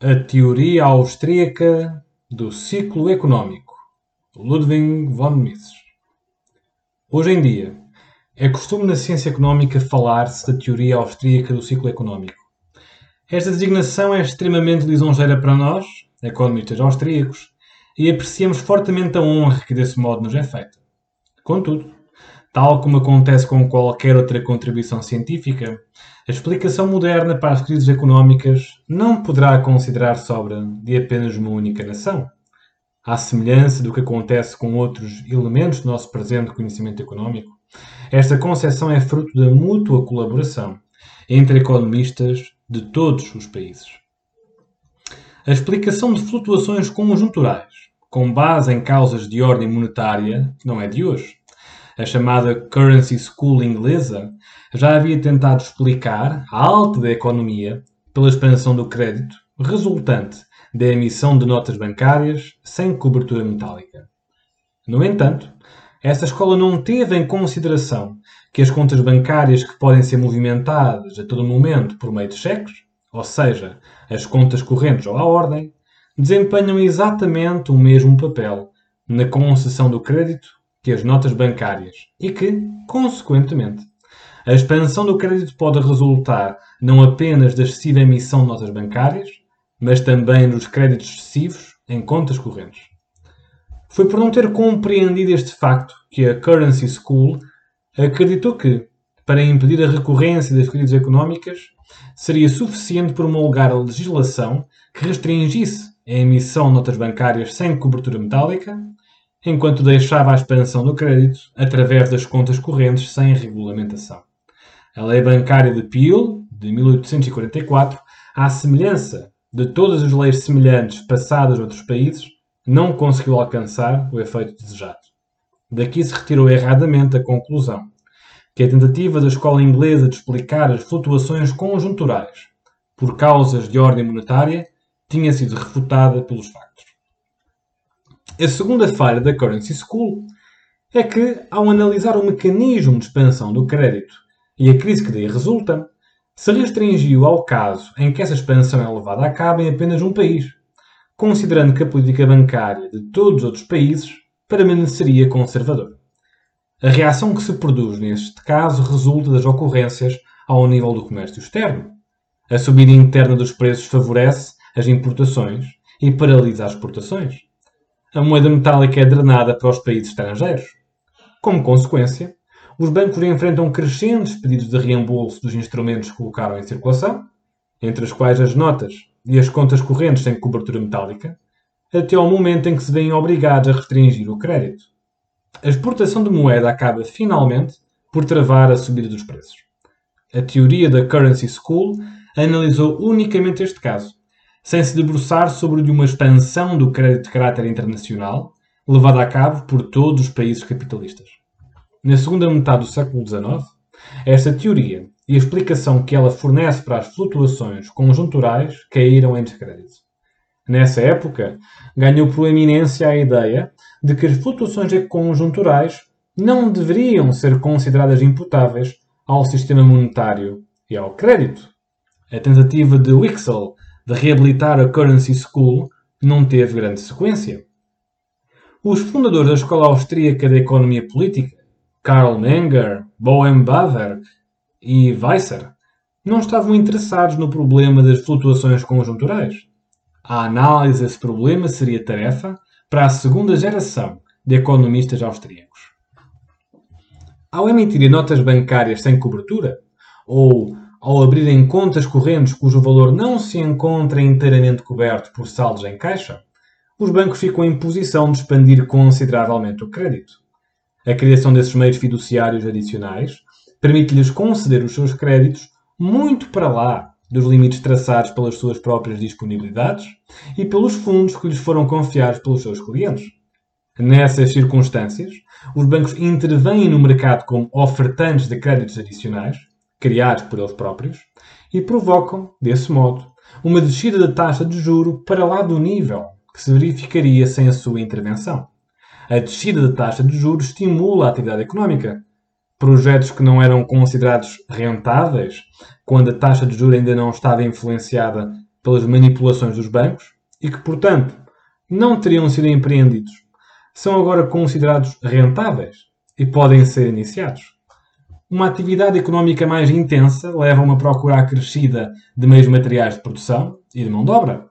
A teoria austríaca do ciclo económico. Ludwig von Mises. Hoje em dia, é costume na ciência económica falar-se da teoria austríaca do ciclo económico. Esta designação é extremamente lisonjeira para nós, economistas austríacos, e apreciamos fortemente a honra que desse modo nos é feita. Contudo, Tal como acontece com qualquer outra contribuição científica, a explicação moderna para as crises económicas não poderá considerar-se obra de apenas uma única nação. À semelhança do que acontece com outros elementos do nosso presente conhecimento económico, esta concepção é fruto da mútua colaboração entre economistas de todos os países. A explicação de flutuações conjunturais, com base em causas de ordem monetária, não é de hoje a chamada Currency School inglesa, já havia tentado explicar a alta da economia pela expansão do crédito resultante da emissão de notas bancárias sem cobertura metálica. No entanto, esta escola não teve em consideração que as contas bancárias que podem ser movimentadas a todo momento por meio de cheques, ou seja, as contas correntes ou à ordem, desempenham exatamente o mesmo papel na concessão do crédito que as notas bancárias e que, consequentemente, a expansão do crédito pode resultar não apenas da excessiva emissão de notas bancárias, mas também dos créditos excessivos em contas correntes. Foi por não ter compreendido este facto que a Currency School acreditou que, para impedir a recorrência das crises económicas, seria suficiente promulgar a legislação que restringisse a emissão de notas bancárias sem cobertura metálica enquanto deixava a expansão do crédito através das contas correntes sem regulamentação. A lei bancária de Peel, de 1844, à semelhança de todas as leis semelhantes passadas noutros países, não conseguiu alcançar o efeito desejado. Daqui se retirou erradamente a conclusão que a tentativa da escola inglesa de explicar as flutuações conjunturais por causas de ordem monetária tinha sido refutada pelos factos. A segunda falha da Currency School é que, ao analisar o mecanismo de expansão do crédito e a crise que daí resulta, se restringiu ao caso em que essa expansão é levada a cabo em apenas um país, considerando que a política bancária de todos os outros países permaneceria conservadora. A reação que se produz neste caso resulta das ocorrências ao nível do comércio externo. A subida interna dos preços favorece as importações e paralisa as exportações a moeda metálica é drenada para os países estrangeiros. Como consequência, os bancos enfrentam crescentes pedidos de reembolso dos instrumentos que colocaram em circulação, entre as quais as notas e as contas correntes sem cobertura metálica, até ao momento em que se veem obrigados a restringir o crédito. A exportação de moeda acaba finalmente por travar a subida dos preços. A teoria da Currency School analisou unicamente este caso sem se debruçar sobre uma expansão do crédito de caráter internacional levada a cabo por todos os países capitalistas. Na segunda metade do século XIX, esta teoria e a explicação que ela fornece para as flutuações conjunturais caíram em descrédito. Nessa época, ganhou proeminência a ideia de que as flutuações conjunturais não deveriam ser consideradas imputáveis ao sistema monetário e ao crédito. A tentativa de Wixell de reabilitar a Currency School não teve grande sequência. Os fundadores da Escola Austríaca de Economia Política, Karl Menger, Bohem Baver e Weisser, não estavam interessados no problema das flutuações conjunturais. A análise desse problema seria tarefa para a segunda geração de economistas austríacos. Ao emitirem notas bancárias sem cobertura, ou ao abrirem contas correntes cujo valor não se encontra inteiramente coberto por saldos em caixa, os bancos ficam em posição de expandir consideravelmente o crédito. A criação desses meios fiduciários adicionais permite-lhes conceder os seus créditos muito para lá dos limites traçados pelas suas próprias disponibilidades e pelos fundos que lhes foram confiados pelos seus clientes. Nessas circunstâncias, os bancos intervêm no mercado como ofertantes de créditos adicionais criados por eles próprios, e provocam, desse modo, uma descida da taxa de juro para lá do nível que se verificaria sem a sua intervenção. A descida da taxa de juros estimula a atividade económica. Projetos que não eram considerados rentáveis, quando a taxa de juros ainda não estava influenciada pelas manipulações dos bancos e que, portanto, não teriam sido empreendidos, são agora considerados rentáveis e podem ser iniciados. Uma atividade económica mais intensa leva a uma procura acrescida de meios materiais de produção e de mão de obra.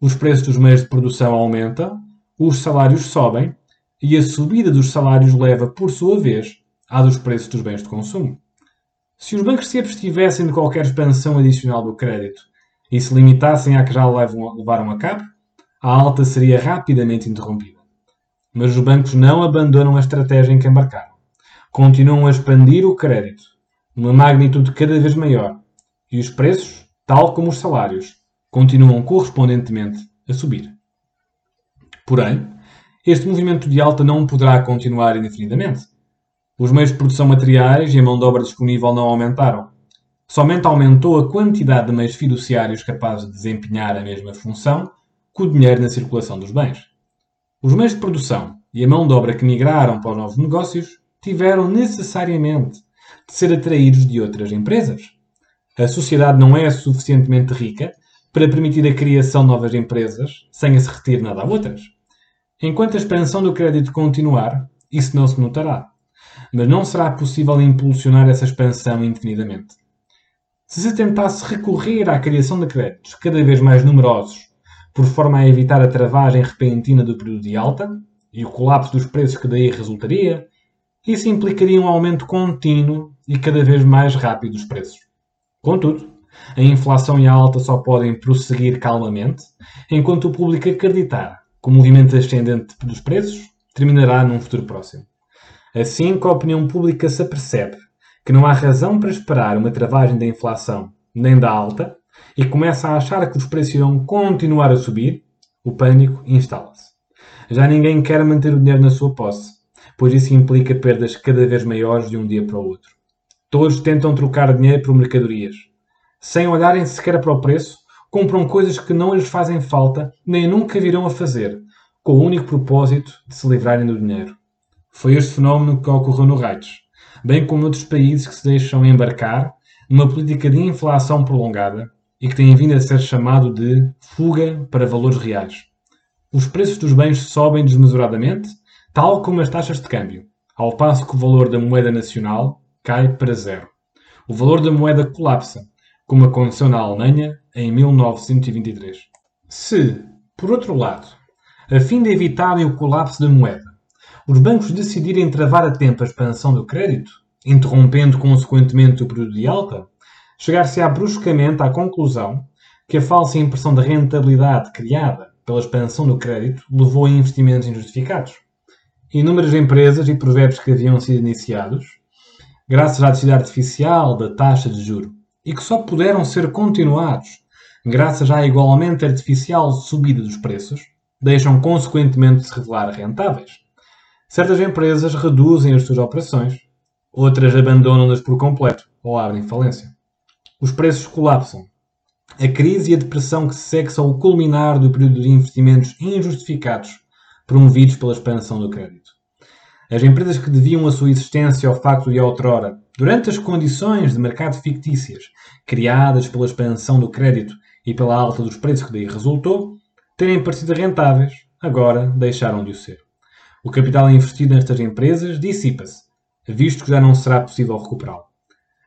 Os preços dos meios de produção aumentam, os salários sobem e a subida dos salários leva, por sua vez, à dos preços dos bens de consumo. Se os bancos se abstivessem de qualquer expansão adicional do crédito e se limitassem à que já levaram a cabo, a alta seria rapidamente interrompida. Mas os bancos não abandonam a estratégia em que embarcaram. Continuam a expandir o crédito, numa magnitude cada vez maior, e os preços, tal como os salários, continuam correspondentemente a subir. Porém, este movimento de alta não poderá continuar indefinidamente. Os meios de produção materiais e a mão de obra disponível não aumentaram. Somente aumentou a quantidade de meios fiduciários capazes de desempenhar a mesma função com o dinheiro na circulação dos bens. Os meios de produção e a mão de obra que migraram para os novos negócios tiveram necessariamente de ser atraídos de outras empresas. A sociedade não é suficientemente rica para permitir a criação de novas empresas sem se retirar nada a outras. Enquanto a expansão do crédito continuar, isso não se notará, mas não será possível impulsionar essa expansão indefinidamente. Se se tentasse recorrer à criação de créditos cada vez mais numerosos por forma a evitar a travagem repentina do período de alta e o colapso dos preços que daí resultaria, isso implicaria um aumento contínuo e cada vez mais rápido dos preços. Contudo, a inflação e a alta só podem prosseguir calmamente enquanto o público acreditar que o movimento ascendente dos preços terminará num futuro próximo. Assim que a opinião pública se apercebe que não há razão para esperar uma travagem da inflação nem da alta, e começa a achar que os preços irão continuar a subir, o pânico instala-se. Já ninguém quer manter o dinheiro na sua posse, pois isso implica perdas cada vez maiores de um dia para o outro. Todos tentam trocar dinheiro por mercadorias. Sem olharem sequer para o preço, compram coisas que não lhes fazem falta nem nunca virão a fazer, com o único propósito de se livrarem do dinheiro. Foi este fenómeno que ocorreu no Reites, bem como noutros países que se deixam embarcar numa política de inflação prolongada e que tem vindo a ser chamado de fuga para valores reais. Os preços dos bens sobem desmesuradamente, tal como as taxas de câmbio, ao passo que o valor da moeda nacional cai para zero. O valor da moeda colapsa, como aconteceu na Alemanha em 1923. Se, por outro lado, a fim de evitarem o colapso da moeda, os bancos decidirem travar a tempo a expansão do crédito, interrompendo consequentemente o período de alta, chegar-se-á bruscamente à conclusão que a falsa impressão de rentabilidade criada pela expansão do crédito levou a investimentos injustificados. Inúmeras empresas e projetos que haviam sido iniciados, graças à descida artificial da taxa de juro, e que só puderam ser continuados graças à igualmente artificial subida dos preços, deixam consequentemente de se revelar rentáveis. Certas empresas reduzem as suas operações, outras abandonam-nas por completo ou abrem falência. Os preços colapsam. A crise e a depressão que se segue são o culminar do período de investimentos injustificados promovidos pela expansão do crédito. As empresas que deviam a sua existência ao facto de outrora, durante as condições de mercado fictícias criadas pela expansão do crédito e pela alta dos preços que daí resultou, terem parecido rentáveis, agora deixaram de o ser. O capital investido nestas empresas dissipa-se, visto que já não será possível recuperá-lo.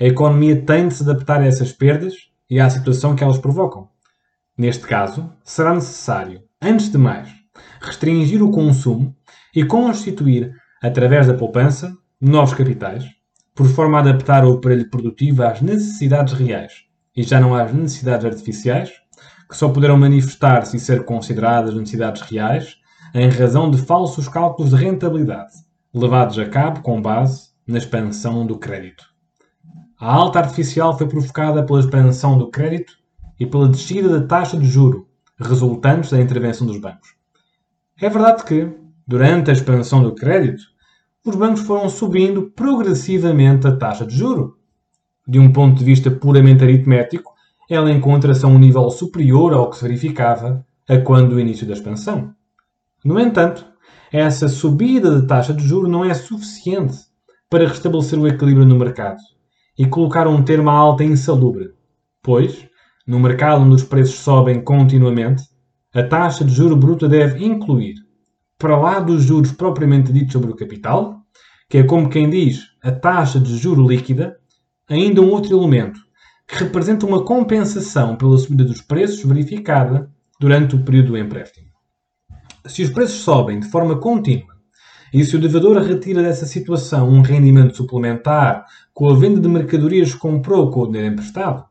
A economia tem de se adaptar a essas perdas e à situação que elas provocam. Neste caso, será necessário, antes de mais, restringir o consumo e constituir, através da poupança, novos capitais, por forma a adaptar o aparelho produtivo às necessidades reais e já não às necessidades artificiais, que só poderão manifestar-se e ser consideradas necessidades reais em razão de falsos cálculos de rentabilidade, levados a cabo com base na expansão do crédito. A alta artificial foi provocada pela expansão do crédito e pela descida da taxa de juro, resultantes da intervenção dos bancos. É verdade que, durante a expansão do crédito, os bancos foram subindo progressivamente a taxa de juro. De um ponto de vista puramente aritmético, ela encontra-se a um nível superior ao que se verificava a quando do início da expansão. No entanto, essa subida de taxa de juro não é suficiente para restabelecer o equilíbrio no mercado e colocar um termo à alta insalubre, pois, no mercado onde os preços sobem continuamente, a taxa de juro bruta deve incluir, para lá dos juros propriamente ditos sobre o capital, que é como quem diz a taxa de juro líquida, ainda um outro elemento, que representa uma compensação pela subida dos preços verificada durante o período do empréstimo. Se os preços sobem de forma contínua e se o devedor retira dessa situação um rendimento suplementar com a venda de mercadorias que comprou com o dinheiro emprestado,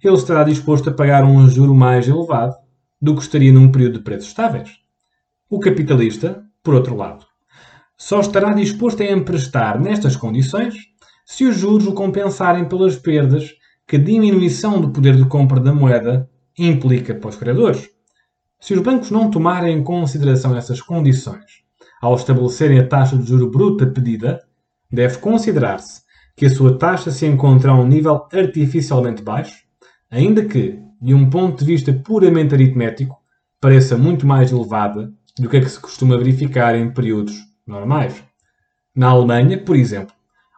ele estará disposto a pagar um juro mais elevado do que estaria num período de preços estáveis. O capitalista, por outro lado, só estará disposto a emprestar nestas condições se os juros o compensarem pelas perdas que a diminuição do poder de compra da moeda implica para os credores. Se os bancos não tomarem em consideração essas condições ao estabelecerem a taxa de juro bruta pedida, deve considerar-se que a sua taxa se encontra a um nível artificialmente baixo, ainda que, de um ponto de vista puramente aritmético, pareça muito mais elevada do que a que se costuma verificar em períodos normais. Na Alemanha, por exemplo,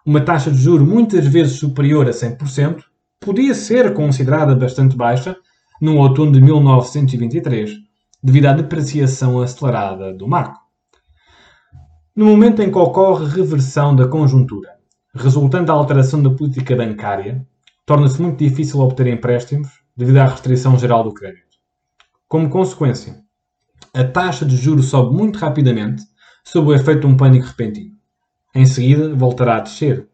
uma taxa de juro muitas vezes superior a 100% podia ser considerada bastante baixa no outono de 1923, devido à depreciação acelerada do marco. No momento em que ocorre reversão da conjuntura, resultante da alteração da política bancária, torna-se muito difícil obter empréstimos devido à restrição geral do crédito. Como consequência, a taxa de juros sobe muito rapidamente sob o efeito de um pânico repentino. Em seguida, voltará a descer.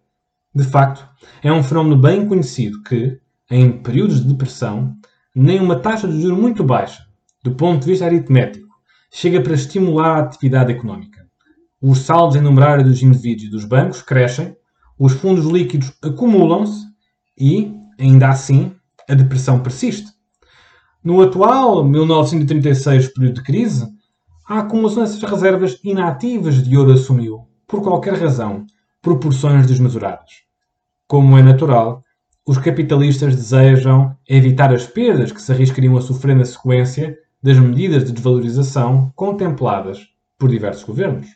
De facto, é um fenómeno bem conhecido que, em períodos de depressão, nem uma taxa de juros muito baixa, do ponto de vista aritmético, chega para estimular a atividade económica. Os saldos em numerário dos indivíduos e dos bancos crescem, os fundos líquidos acumulam-se e, ainda assim, a depressão persiste. No atual 1936 período de crise, a acumulação dessas reservas inativas de ouro assumiu, por qualquer razão, proporções desmesuradas. Como é natural, os capitalistas desejam evitar as perdas que se arriscariam a sofrer na sequência das medidas de desvalorização contempladas por diversos governos.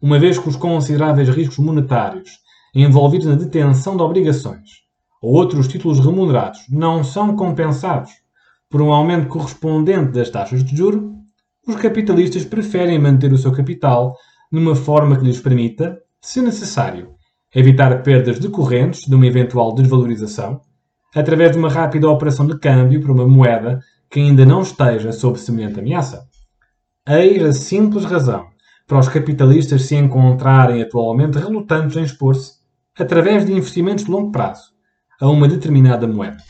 Uma vez que os consideráveis riscos monetários envolvidos na detenção de obrigações ou outros títulos remunerados não são compensados por um aumento correspondente das taxas de juro, os capitalistas preferem manter o seu capital numa forma que lhes permita, se necessário, evitar perdas decorrentes de uma eventual desvalorização, através de uma rápida operação de câmbio para uma moeda que ainda não esteja sob semelhante ameaça. Eis a simples razão para os capitalistas se encontrarem atualmente relutantes em expor-se, através de investimentos de longo prazo, a uma determinada moeda.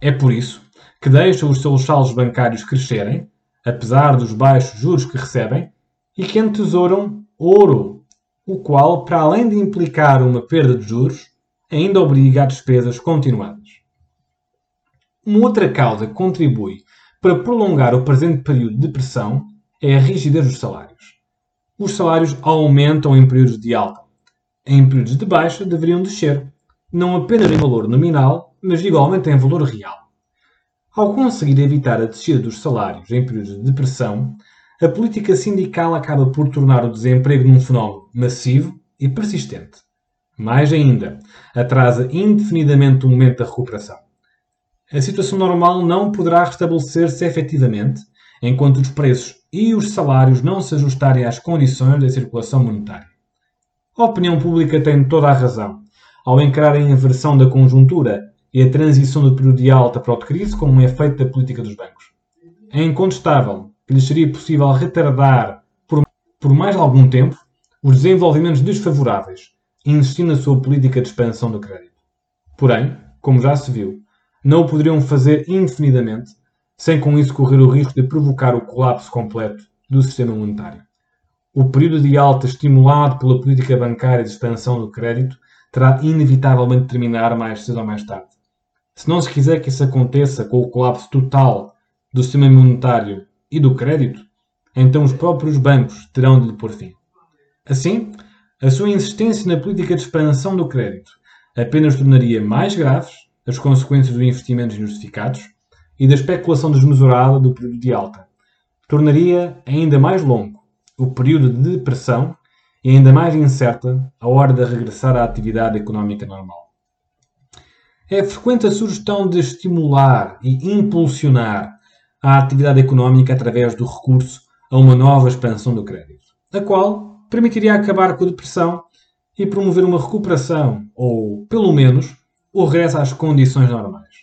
É por isso que deixam os seus saldos bancários crescerem, apesar dos baixos juros que recebem, e que entesouram ouro, o qual, para além de implicar uma perda de juros, ainda obriga a despesas continuadas. Uma outra causa que contribui para prolongar o presente período de pressão é a rigidez dos salários. Os salários aumentam em períodos de alta. Em períodos de baixa deveriam descer, não apenas em valor nominal, mas igualmente em valor real. Ao conseguir evitar a descida dos salários em períodos de depressão, a política sindical acaba por tornar o desemprego num fenómeno massivo e persistente. Mais ainda, atrasa indefinidamente o momento da recuperação. A situação normal não poderá restabelecer-se efetivamente enquanto os preços e os salários não se ajustarem às condições da circulação monetária. A opinião pública tem toda a razão ao encararem a inversão da conjuntura e a transição do período de alta para o de crise como um efeito da política dos bancos. É incontestável que lhes seria possível retardar por, por mais algum tempo os desenvolvimentos desfavoráveis, insistindo na sua política de expansão do crédito. Porém, como já se viu, não o poderiam fazer indefinidamente, sem com isso correr o risco de provocar o colapso completo do sistema monetário. O período de alta estimulado pela política bancária de expansão do crédito terá inevitavelmente terminar mais cedo ou mais tarde. Se não se quiser que isso aconteça com o colapso total do sistema monetário e do crédito, então os próprios bancos terão de lhe pôr fim. Assim, a sua insistência na política de expansão do crédito apenas tornaria mais graves as consequências dos investimentos injustificados e da especulação desmesurada do período de alta. Tornaria ainda mais longo o período de depressão e ainda mais incerta a hora de regressar à atividade económica normal. é frequente a sugestão de estimular e impulsionar a atividade económica através do recurso a uma nova expansão do crédito, a qual permitiria acabar com a depressão e promover uma recuperação, ou, pelo menos, o regresso às condições normais.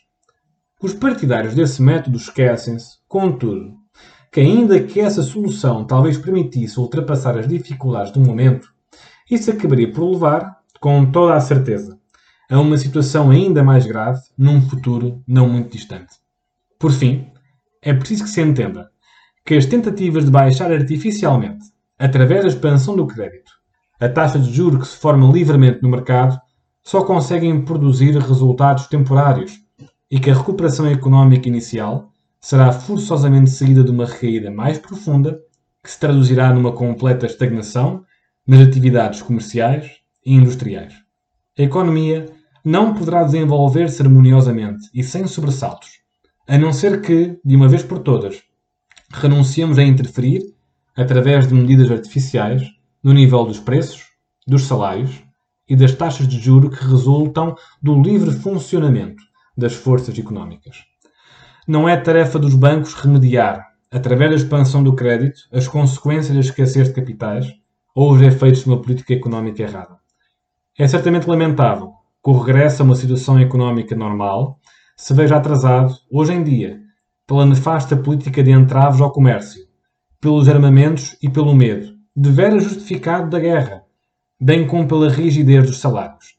Os partidários desse método esquecem-se, contudo, que ainda que essa solução talvez permitisse ultrapassar as dificuldades do momento, isso acabaria por levar, com toda a certeza, a uma situação ainda mais grave num futuro não muito distante. Por fim, é preciso que se entenda que as tentativas de baixar artificialmente, através da expansão do crédito, a taxa de juros que se forma livremente no mercado, só conseguem produzir resultados temporários e que a recuperação económica inicial será forçosamente seguida de uma recaída mais profunda, que se traduzirá numa completa estagnação nas atividades comerciais e industriais. A economia não poderá desenvolver-se harmoniosamente e sem sobressaltos, a não ser que, de uma vez por todas, renunciemos a interferir, através de medidas artificiais, no nível dos preços, dos salários e das taxas de juro que resultam do livre funcionamento das forças económicas. Não é tarefa dos bancos remediar, através da expansão do crédito, as consequências da escassez de capitais ou os efeitos de uma política económica errada. É certamente lamentável que o regresso a uma situação económica normal se veja atrasado, hoje em dia, pela nefasta política de entraves ao comércio, pelos armamentos e pelo medo, de veras justificado da guerra, bem como pela rigidez dos salários.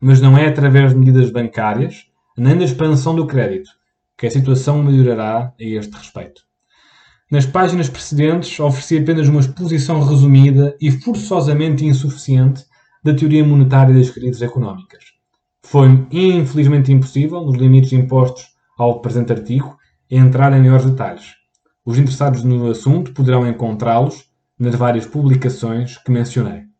Mas não é através de medidas bancárias, nem da expansão do crédito, que a situação melhorará a este respeito. Nas páginas precedentes, ofereci apenas uma exposição resumida e forçosamente insuficiente da teoria monetária das crises económicas. Foi infelizmente impossível, nos limites impostos ao presente artigo, entrar em maiores detalhes. Os interessados no assunto poderão encontrá-los nas várias publicações que mencionei.